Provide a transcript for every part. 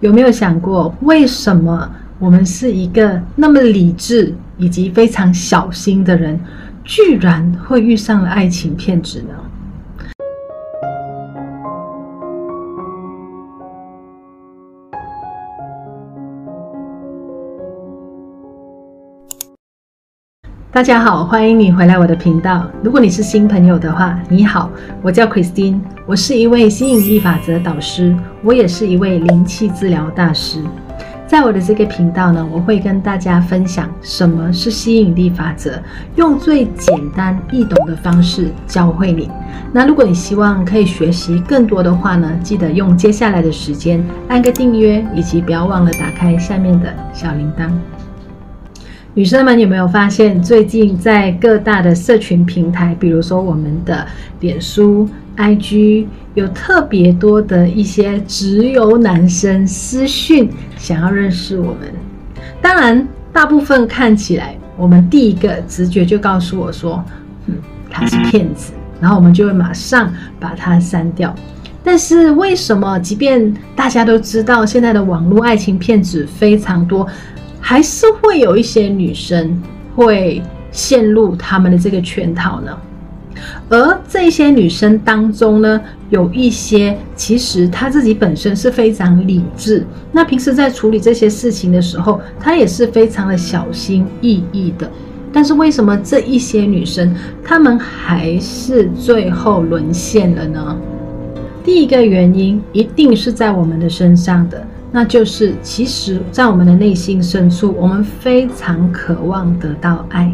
有没有想过，为什么我们是一个那么理智以及非常小心的人，居然会遇上了爱情骗子呢？大家好，欢迎你回来我的频道。如果你是新朋友的话，你好，我叫 Christine，我是一位吸引力法则导师，我也是一位灵气治疗大师。在我的这个频道呢，我会跟大家分享什么是吸引力法则，用最简单易懂的方式教会你。那如果你希望可以学习更多的话呢，记得用接下来的时间按个订阅，以及不要忘了打开下面的小铃铛。女生们有没有发现，最近在各大的社群平台，比如说我们的脸书、IG，有特别多的一些直邮男生私讯，想要认识我们。当然，大部分看起来，我们第一个直觉就告诉我说，嗯，他是骗子，然后我们就会马上把他删掉。但是为什么，即便大家都知道现在的网络爱情骗子非常多，还是会有一些女生会陷入他们的这个圈套呢？而这些女生当中呢，有一些其实她自己本身是非常理智，那平时在处理这些事情的时候，她也是非常的小心翼翼的。但是为什么这一些女生她们还是最后沦陷了呢？第一个原因一定是在我们的身上的。那就是，其实，在我们的内心深处，我们非常渴望得到爱。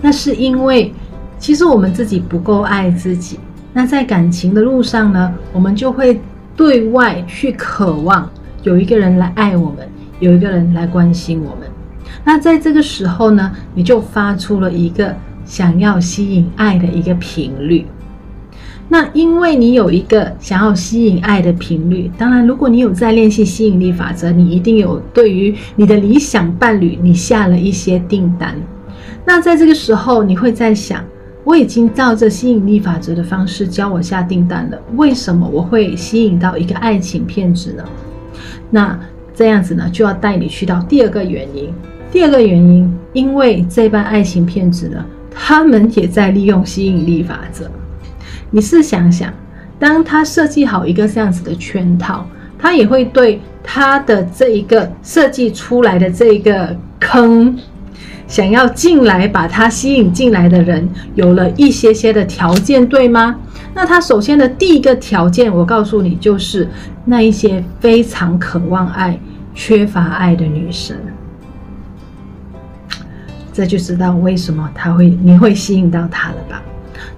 那是因为，其实我们自己不够爱自己。那在感情的路上呢，我们就会对外去渴望有一个人来爱我们，有一个人来关心我们。那在这个时候呢，你就发出了一个想要吸引爱的一个频率。那因为你有一个想要吸引爱的频率，当然，如果你有在练习吸引力法则，你一定有对于你的理想伴侣，你下了一些订单。那在这个时候，你会在想，我已经照着吸引力法则的方式教我下订单了，为什么我会吸引到一个爱情骗子呢？那这样子呢，就要带你去到第二个原因。第二个原因，因为这班爱情骗子呢，他们也在利用吸引力法则。你试想想，当他设计好一个这样子的圈套，他也会对他的这一个设计出来的这一个坑，想要进来把他吸引进来的人，有了一些些的条件，对吗？那他首先的第一个条件，我告诉你，就是那一些非常渴望爱、缺乏爱的女生，这就知道为什么他会你会吸引到他了吧？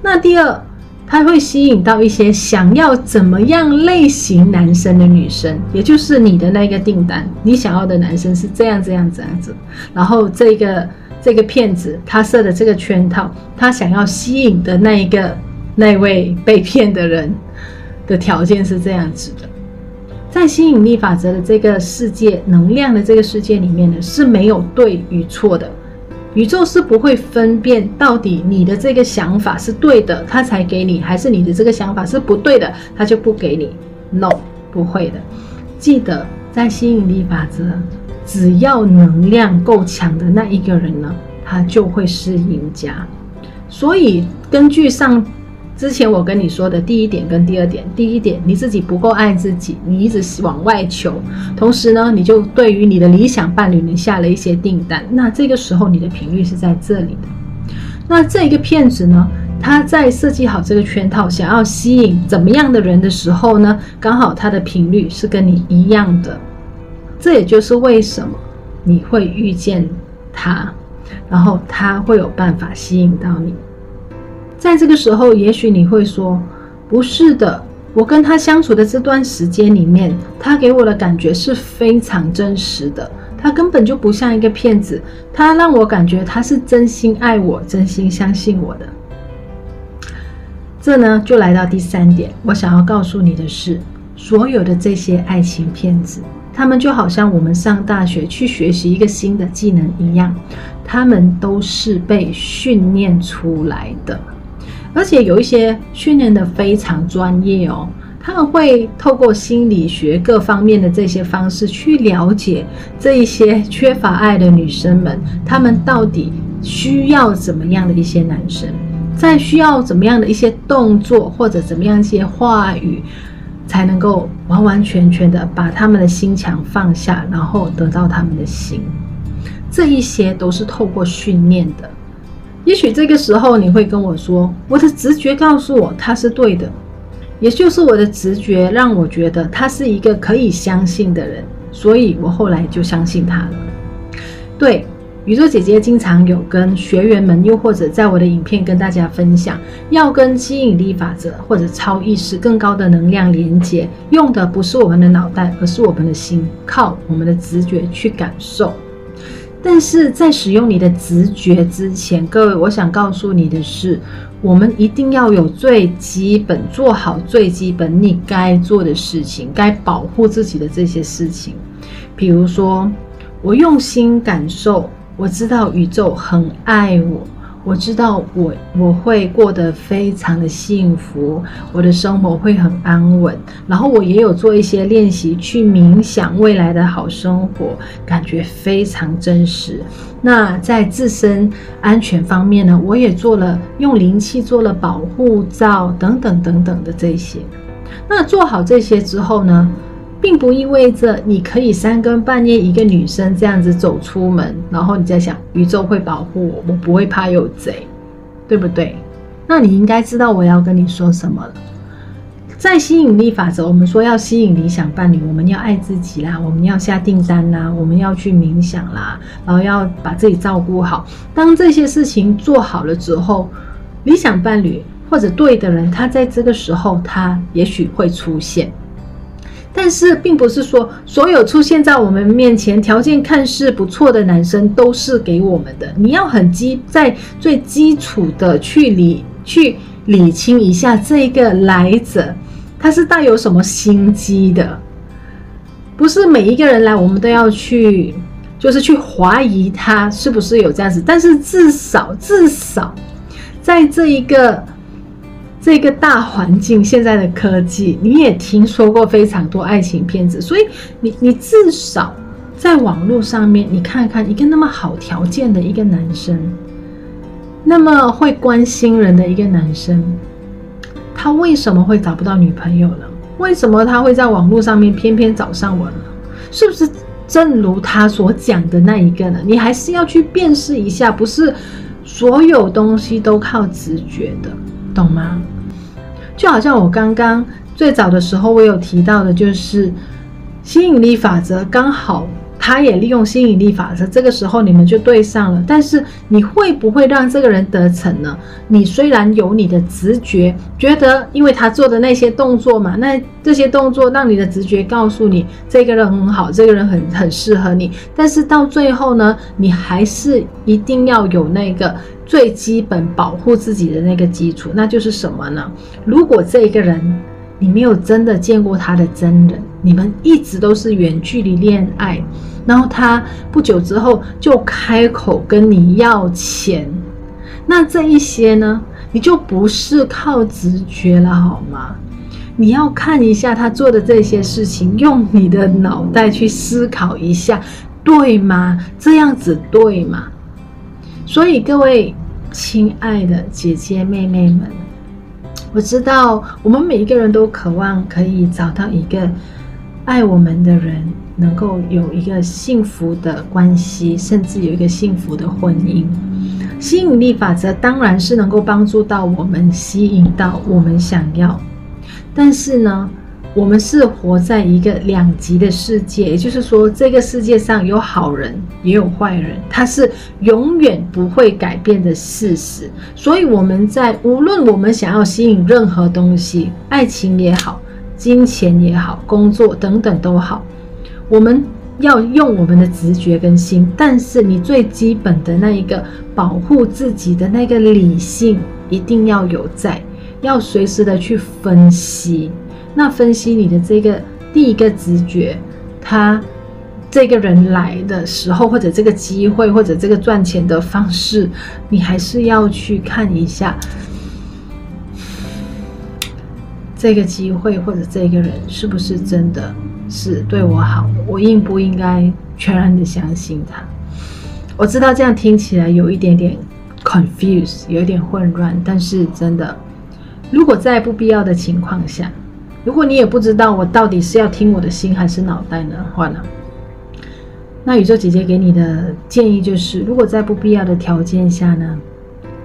那第二。他会吸引到一些想要怎么样类型男生的女生，也就是你的那个订单，你想要的男生是这样这样这样子。然后这个这个骗子他设的这个圈套，他想要吸引的那一个那位被骗的人的条件是这样子的。在吸引力法则的这个世界，能量的这个世界里面呢，是没有对与错的。宇宙是不会分辨到底你的这个想法是对的，他才给你，还是你的这个想法是不对的，他就不给你。No，不会的。记得在吸引力法则，只要能量够强的那一个人呢，他就会是赢家。所以根据上。之前我跟你说的第一点跟第二点，第一点你自己不够爱自己，你一直往外求，同时呢，你就对于你的理想伴侣，你下了一些订单，那这个时候你的频率是在这里的。那这个骗子呢，他在设计好这个圈套，想要吸引怎么样的人的时候呢，刚好他的频率是跟你一样的，这也就是为什么你会遇见他，然后他会有办法吸引到你。在这个时候，也许你会说：“不是的，我跟他相处的这段时间里面，他给我的感觉是非常真实的，他根本就不像一个骗子，他让我感觉他是真心爱我，真心相信我的。”这呢，就来到第三点，我想要告诉你的是，所有的这些爱情骗子，他们就好像我们上大学去学习一个新的技能一样，他们都是被训练出来的。而且有一些训练的非常专业哦，他们会透过心理学各方面的这些方式去了解这一些缺乏爱的女生们，她们到底需要怎么样的一些男生，在需要怎么样的一些动作或者怎么样一些话语，才能够完完全全的把他们的心墙放下，然后得到他们的心。这一些都是透过训练的。也许这个时候你会跟我说：“我的直觉告诉我他是对的，也就是我的直觉让我觉得他是一个可以相信的人，所以我后来就相信他了。”对，宇宙姐姐经常有跟学员们，又或者在我的影片跟大家分享，要跟吸引力法则或者超意识更高的能量连接，用的不是我们的脑袋，而是我们的心，靠我们的直觉去感受。但是在使用你的直觉之前，各位，我想告诉你的是，我们一定要有最基本，做好最基本你该做的事情，该保护自己的这些事情。比如说，我用心感受，我知道宇宙很爱我。我知道我我会过得非常的幸福，我的生活会很安稳。然后我也有做一些练习，去冥想未来的好生活，感觉非常真实。那在自身安全方面呢，我也做了用灵气做了保护罩等等等等的这些。那做好这些之后呢，并不意味着你可以三更半夜一个女生这样子走出门，然后你在想宇宙会保护我，我不会怕有贼，对不对？那你应该知道我要跟你说什么了。在吸引力法则，我们说要吸引理想伴侣，我们要爱自己啦，我们要下订单啦，我们要去冥想啦，然后要把自己照顾好。当这些事情做好了之后，理想伴侣或者对的人，他在这个时候他也许会出现。但是，并不是说所有出现在我们面前、条件看似不错的男生都是给我们的。你要很基在最基础的去理去理清一下这一个来者，他是带有什么心机的？不是每一个人来，我们都要去，就是去怀疑他是不是有这样子。但是至少，至少在这一个。这个大环境，现在的科技，你也听说过非常多爱情骗子，所以你你至少在网络上面，你看看一个那么好条件的一个男生，那么会关心人的一个男生，他为什么会找不到女朋友呢？为什么他会在网络上面偏偏找上我呢？是不是正如他所讲的那一个呢？你还是要去辨识一下，不是所有东西都靠直觉的，懂吗？就好像我刚刚最早的时候，我有提到的，就是吸引力法则，刚好他也利用吸引力法则，这个时候你们就对上了。但是你会不会让这个人得逞呢？你虽然有你的直觉，觉得因为他做的那些动作嘛，那这些动作让你的直觉告诉你这个人很好，这个人很很适合你。但是到最后呢，你还是一定要有那个。最基本保护自己的那个基础，那就是什么呢？如果这个人你没有真的见过他的真人，你们一直都是远距离恋爱，然后他不久之后就开口跟你要钱，那这一些呢，你就不是靠直觉了，好吗？你要看一下他做的这些事情，用你的脑袋去思考一下，对吗？这样子对吗？所以，各位亲爱的姐姐妹妹们，我知道我们每一个人都渴望可以找到一个爱我们的人，能够有一个幸福的关系，甚至有一个幸福的婚姻。吸引力法则当然是能够帮助到我们，吸引到我们想要，但是呢，我们是活在一个两极的世界，也就是说，这个世界上有好人也有坏人，它是永远不会改变的事实。所以我们在无论我们想要吸引任何东西，爱情也好，金钱也好，工作等等都好，我们要用我们的直觉跟心。但是你最基本的那一个保护自己的那个理性一定要有在，要随时的去分析。那分析你的这个第一个直觉，他这个人来的时候，或者这个机会，或者这个赚钱的方式，你还是要去看一下，这个机会或者这个人是不是真的是对我好？我应不应该全然的相信他？我知道这样听起来有一点点 confuse，有一点混乱，但是真的，如果在不必要的情况下，如果你也不知道我到底是要听我的心还是脑袋呢？换了，那宇宙姐姐给你的建议就是，如果在不必要的条件下呢，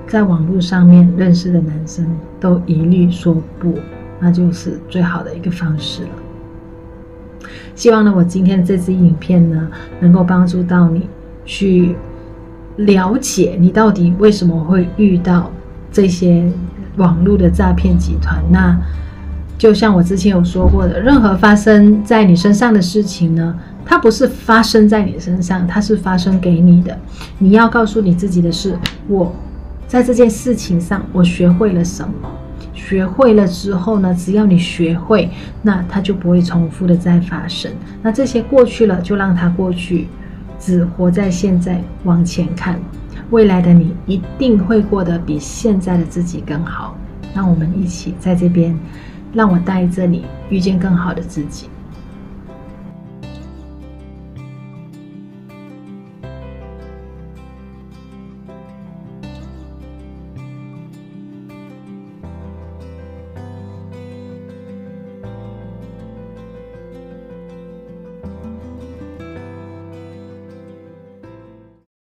在网络上面认识的男生都一律说不。那就是最好的一个方式了。希望呢，我今天的这支影片呢，能够帮助到你去了解你到底为什么会遇到这些网络的诈骗集团。那就像我之前有说过的，任何发生在你身上的事情呢，它不是发生在你身上，它是发生给你的。你要告诉你自己的是，我在这件事情上，我学会了什么。学会了之后呢，只要你学会，那它就不会重复的再发生。那这些过去了，就让它过去，只活在现在，往前看，未来的你一定会过得比现在的自己更好。让我们一起在这边，让我带着你遇见更好的自己。